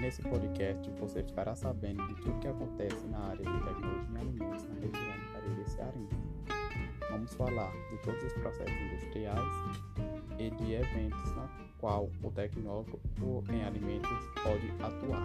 nesse podcast você ficará sabendo de tudo que acontece na área de tecnologia em alimentos na região do Cariri Cearense. Vamos falar de todos os processos industriais e de eventos na qual o tecnólogo em alimentos pode atuar.